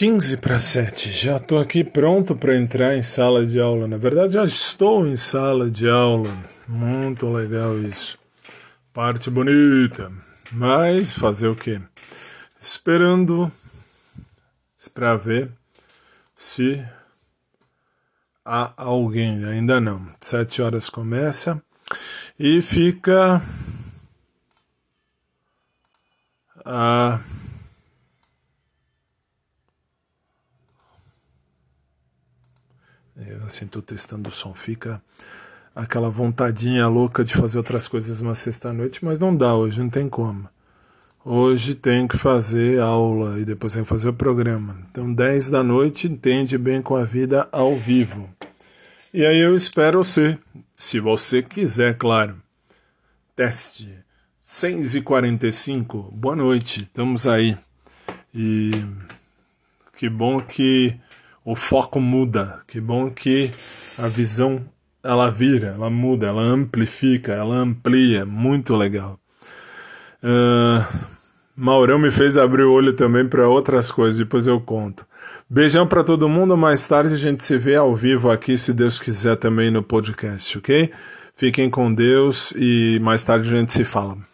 15 para 7. Já estou aqui pronto para entrar em sala de aula. Na verdade, já estou em sala de aula. Muito legal isso. Parte bonita. Mas fazer o quê? Esperando para ver se há alguém. Ainda não. Sete horas começa e fica. Ah, Eu assim, tô testando o som, fica aquela vontadinha louca de fazer outras coisas uma sexta-noite, mas não dá hoje, não tem como. Hoje tem que fazer aula e depois tem que fazer o programa. Então, 10 da noite, entende bem com a vida ao vivo. E aí eu espero você, se você quiser, claro. Teste 6h45, boa noite, estamos aí. E que bom que o foco muda. Que bom que a visão ela vira, ela muda, ela amplifica, ela amplia. Muito legal. Uh, Maurão me fez abrir o olho também para outras coisas, depois eu conto. Beijão para todo mundo. Mais tarde a gente se vê ao vivo aqui, se Deus quiser, também no podcast, ok? Fiquem com Deus e mais tarde a gente se fala.